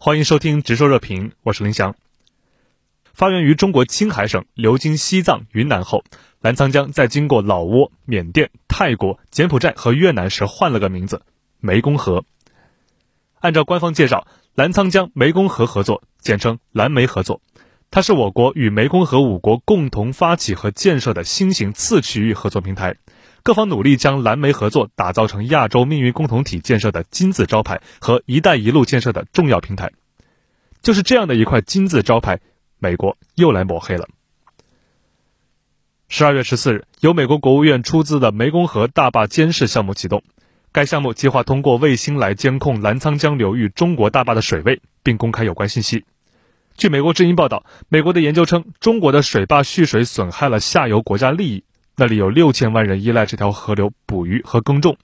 欢迎收听《直说热评》，我是林翔。发源于中国青海省，流经西藏、云南后，澜沧江在经过老挝、缅甸、泰国、柬埔寨和越南时换了个名字——湄公河。按照官方介绍，澜沧江湄公河合作，简称澜湄合作，它是我国与湄公河五国共同发起和建设的新型次区域合作平台。各方努力将蓝莓合作打造成亚洲命运共同体建设的金字招牌和“一带一路”建设的重要平台，就是这样的一块金字招牌，美国又来抹黑了。十二月十四日，由美国国务院出资的湄公河大坝监视项目启动，该项目计划通过卫星来监控澜沧江流域中国大坝的水位，并公开有关信息。据美国之音报道，美国的研究称，中国的水坝蓄水损害了下游国家利益。那里有六千万人依赖这条河流捕鱼和耕种。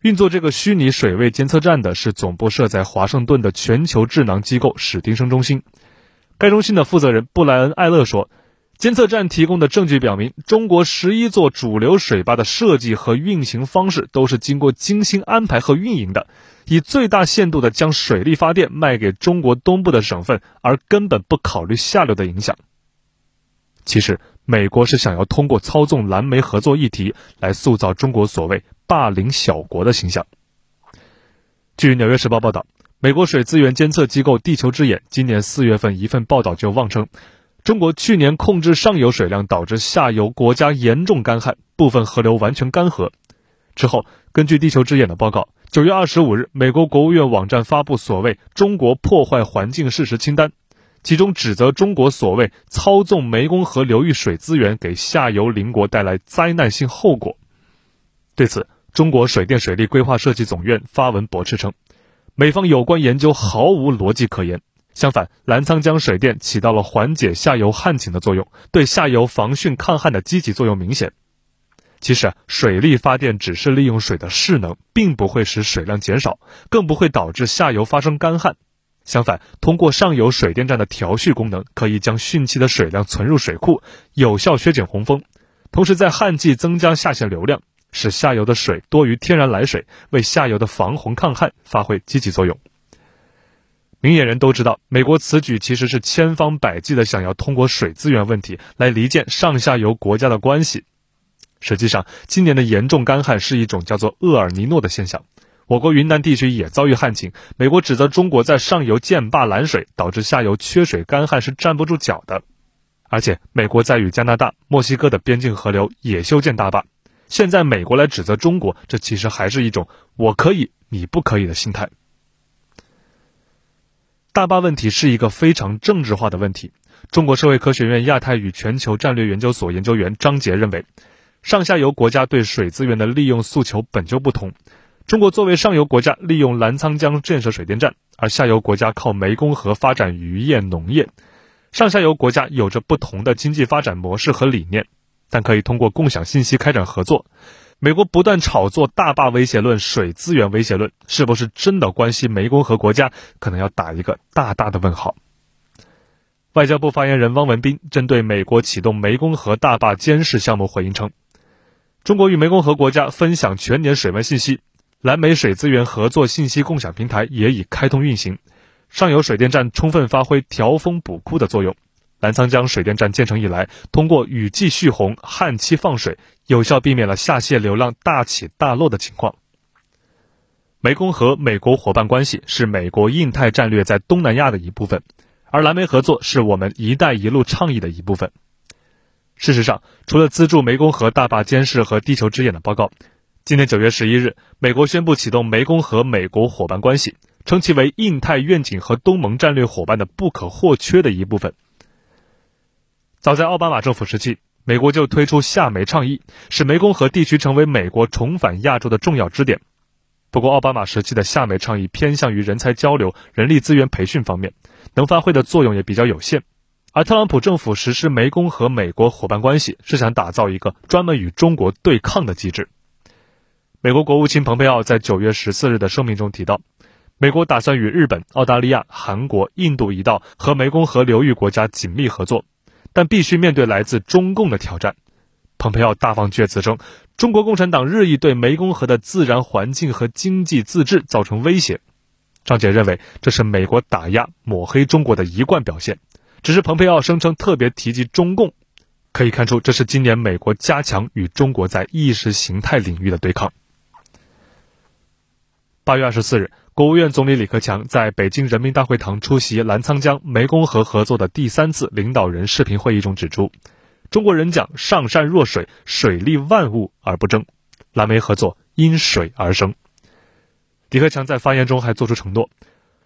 运作这个虚拟水位监测站的是总部设在华盛顿的全球智囊机构史丁生中心。该中心的负责人布莱恩·艾勒说：“监测站提供的证据表明，中国十一座主流水坝的设计和运行方式都是经过精心安排和运营的，以最大限度地将水力发电卖给中国东部的省份，而根本不考虑下流的影响。”其实。美国是想要通过操纵蓝莓合作议题来塑造中国所谓霸凌小国的形象。据《纽约时报》报道，美国水资源监测机构地球之眼今年四月份一份报道就妄称，中国去年控制上游水量导致下游国家严重干旱，部分河流完全干涸。之后，根据地球之眼的报告，九月二十五日，美国国务院网站发布所谓“中国破坏环境事实清单”。其中指责中国所谓操纵湄公河流域水资源，给下游邻国带来灾难性后果。对此，中国水电水利规划设计总院发文驳斥称，美方有关研究毫无逻辑可言。相反，澜沧江水电起到了缓解下游旱情的作用，对下游防汛抗旱的积极作用明显。其实啊，水力发电只是利用水的势能，并不会使水量减少，更不会导致下游发生干旱。相反，通过上游水电站的调蓄功能，可以将汛期的水量存入水库，有效削减洪峰，同时在旱季增加下线流量，使下游的水多于天然来水，为下游的防洪抗旱发挥积极作用。明眼人都知道，美国此举其实是千方百计的想要通过水资源问题来离间上下游国家的关系。实际上，今年的严重干旱是一种叫做厄尔尼诺的现象。我国云南地区也遭遇旱情，美国指责中国在上游建坝拦水，导致下游缺水干旱是站不住脚的。而且，美国在与加拿大、墨西哥的边境河流也修建大坝，现在美国来指责中国，这其实还是一种“我可以，你不可以”的心态。大坝问题是一个非常政治化的问题。中国社会科学院亚太与全球战略研究所研究员张杰认为，上下游国家对水资源的利用诉求本就不同。中国作为上游国家，利用澜沧江建设水电站，而下游国家靠湄公河发展渔业农业。上下游国家有着不同的经济发展模式和理念，但可以通过共享信息开展合作。美国不断炒作大坝威胁论、水资源威胁论，是不是真的关系湄公河国家？可能要打一个大大的问号。外交部发言人汪文斌针对美国启动湄公河大坝监视项目回应称：“中国与湄公河国家分享全年水文信息。”蓝莓水资源合作信息共享平台也已开通运行，上游水电站充分发挥调峰补库的作用。澜沧江水电站建成以来，通过雨季蓄洪、旱期放水，有效避免了下泄流量大起大落的情况。湄公河美国伙伴关系是美国印太战略在东南亚的一部分，而蓝莓合作是我们“一带一路”倡议的一部分。事实上，除了资助湄公河大坝监视和地球之眼的报告。今年九月十一日，美国宣布启动湄公河美国伙伴关系，称其为印太愿景和东盟战略伙伴的不可或缺的一部分。早在奥巴马政府时期，美国就推出厦美倡议，使湄公河地区成为美国重返亚洲的重要支点。不过，奥巴马时期的厦美倡议偏向于人才交流、人力资源培训方面，能发挥的作用也比较有限。而特朗普政府实施湄公河美国伙伴关系，是想打造一个专门与中国对抗的机制。美国国务卿蓬佩奥在九月十四日的声明中提到，美国打算与日本、澳大利亚、韩国、印度一道和湄公河流域国家紧密合作，但必须面对来自中共的挑战。蓬佩奥大放厥词称，中国共产党日益对湄公河的自然环境和经济自治造成威胁。张杰认为这是美国打压抹黑中国的一贯表现，只是蓬佩奥声称特别提及中共，可以看出这是今年美国加强与中国在意识形态领域的对抗。八月二十四日，国务院总理李克强在北京人民大会堂出席澜沧江湄公河合作的第三次领导人视频会议中指出，中国人讲上善若水，水利万物而不争，蓝湄合作因水而生。李克强在发言中还作出承诺，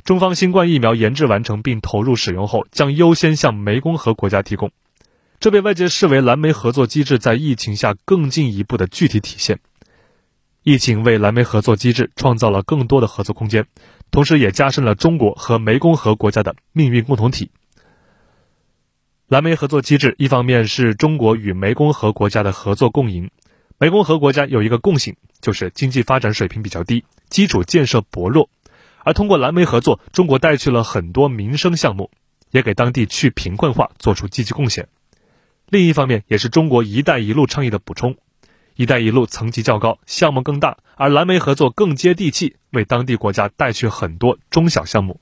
中方新冠疫苗研制完成并投入使用后，将优先向湄公河国家提供。这被外界视为蓝莓合作机制在疫情下更进一步的具体体现。疫情为蓝莓合作机制创造了更多的合作空间，同时也加深了中国和湄公河国家的命运共同体。蓝莓合作机制一方面是中国与湄公河国家的合作共赢，湄公河国家有一个共性，就是经济发展水平比较低。基础建设薄弱，而通过蓝莓合作，中国带去了很多民生项目，也给当地去贫困化做出积极贡献。另一方面，也是中国“一带一路”倡议的补充。“一带一路”层级较高，项目更大，而蓝莓合作更接地气，为当地国家带去很多中小项目。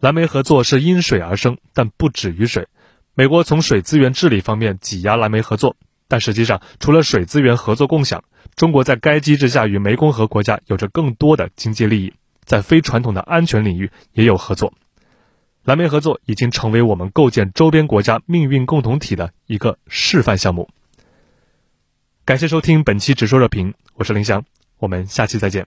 蓝莓合作是因水而生，但不止于水。美国从水资源治理方面挤压蓝莓合作。但实际上，除了水资源合作共享，中国在该机制下与湄公河国家有着更多的经济利益，在非传统的安全领域也有合作。蓝莓合作已经成为我们构建周边国家命运共同体的一个示范项目。感谢收听本期《直说热评》，我是林翔，我们下期再见。